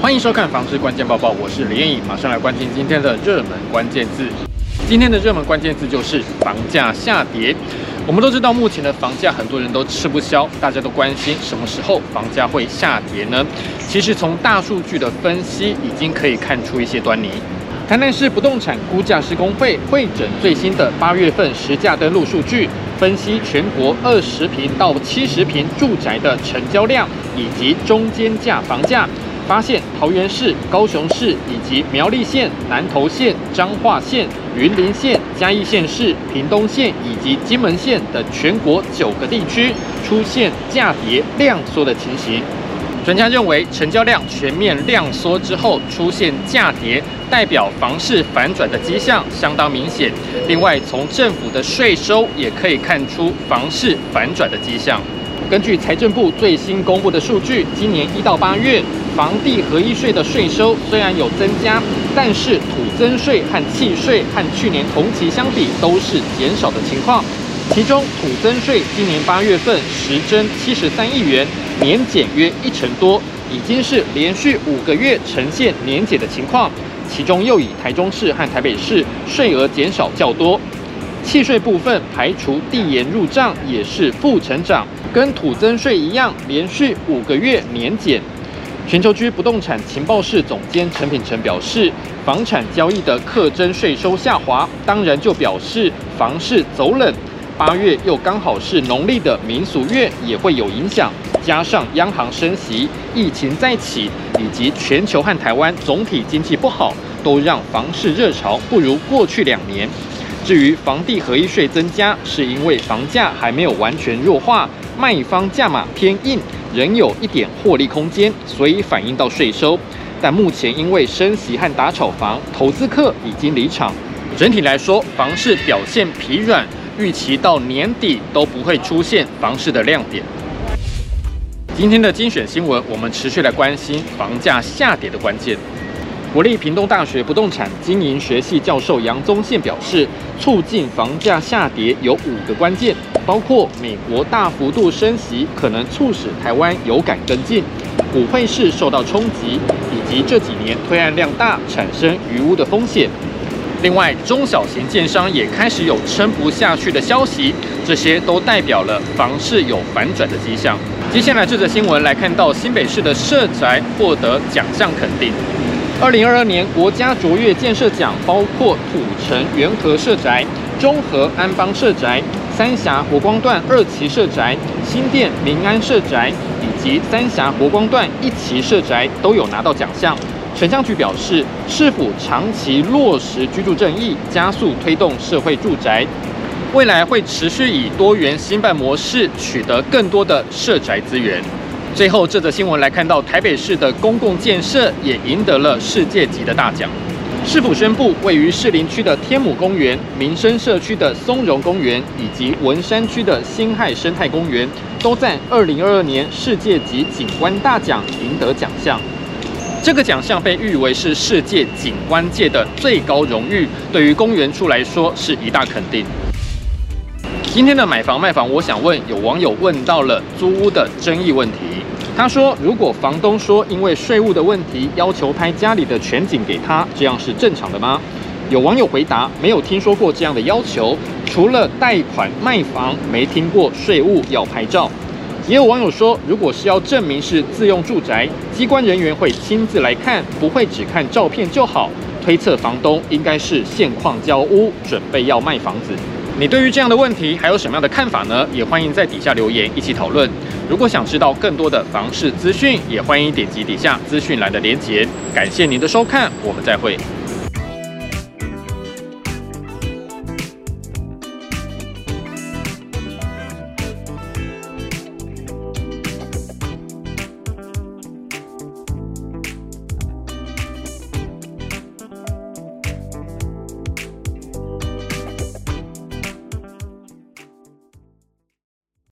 欢迎收看《房市关键报报》，我是李艳颖，马上来关心今天的热门关键字。今天的热门关键字就是房价下跌。我们都知道，目前的房价很多人都吃不消，大家都关心什么时候房价会下跌呢？其实从大数据的分析已经可以看出一些端倪。台南市不动产估价师公会会诊最新的八月份实价登录数据，分析全国二十平到七十平住宅的成交量以及中间价房价。发现桃园市、高雄市以及苗栗县、南投县、彰化县、云林县、嘉义县市、屏东县以及金门县等全国九个地区出现价跌量缩的情形。专家认为，成交量全面量缩之后出现价跌，代表房市反转的迹象相当明显。另外，从政府的税收也可以看出房市反转的迹象。根据财政部最新公布的数据，今年一到八月，房地合一税的税收虽然有增加，但是土增税和契税和去年同期相比都是减少的情况。其中土增税今年八月份实增七十三亿元，年减约一成多，已经是连续五个月呈现年减的情况。其中又以台中市和台北市税额减少较多。契税部分排除递延入账也是负成长。跟土增税一样，连续五个月年减。全球居不动产情报室总监陈品成表示，房产交易的课征税收下滑，当然就表示房市走冷。八月又刚好是农历的民俗月，也会有影响。加上央行升息、疫情再起，以及全球和台湾总体经济不好，都让房市热潮不如过去两年。至于房地合一税增加，是因为房价还没有完全弱化。卖方价码偏硬，仍有一点获利空间，所以反映到税收。但目前因为升息和打炒房，投资客已经离场。整体来说，房市表现疲软，预期到年底都不会出现房市的亮点。今天的精选新闻，我们持续来关心房价下跌的关键。国立屏东大学不动产经营学系教授杨宗宪表示，促进房价下跌有五个关键，包括美国大幅度升息可能促使台湾有感跟进，股汇市受到冲击，以及这几年推案量大产生余屋的风险。另外，中小型建商也开始有撑不下去的消息，这些都代表了房市有反转的迹象。接下来这则新闻来看到新北市的社宅获得奖项肯定。二零二二年国家卓越建设奖包括土城元和社宅、中和安邦社宅、三峡国光段二期社宅、新店民安社宅以及三峡国光段一期社宅都有拿到奖项。城乡局表示，市府长期落实居住正义，加速推动社会住宅，未来会持续以多元兴办模式取得更多的社宅资源。最后，这则新闻来看到台北市的公共建设也赢得了世界级的大奖。市府宣布，位于士林区的天母公园、民生社区的松荣公园以及文山区的辛亥生态公园，都在2022年世界级景观大奖赢得奖项。这个奖项被誉为是世界景观界的最高荣誉，对于公园处来说是一大肯定。今天的买房卖房，我想问有网友问到了租屋的争议问题。他说，如果房东说因为税务的问题要求拍家里的全景给他，这样是正常的吗？有网友回答，没有听说过这样的要求，除了贷款卖房，没听过税务要拍照。也有网友说，如果是要证明是自用住宅，机关人员会亲自来看，不会只看照片就好。推测房东应该是现况交屋，准备要卖房子。你对于这样的问题还有什么样的看法呢？也欢迎在底下留言一起讨论。如果想知道更多的房市资讯，也欢迎点击底下资讯栏的链接。感谢您的收看，我们再会。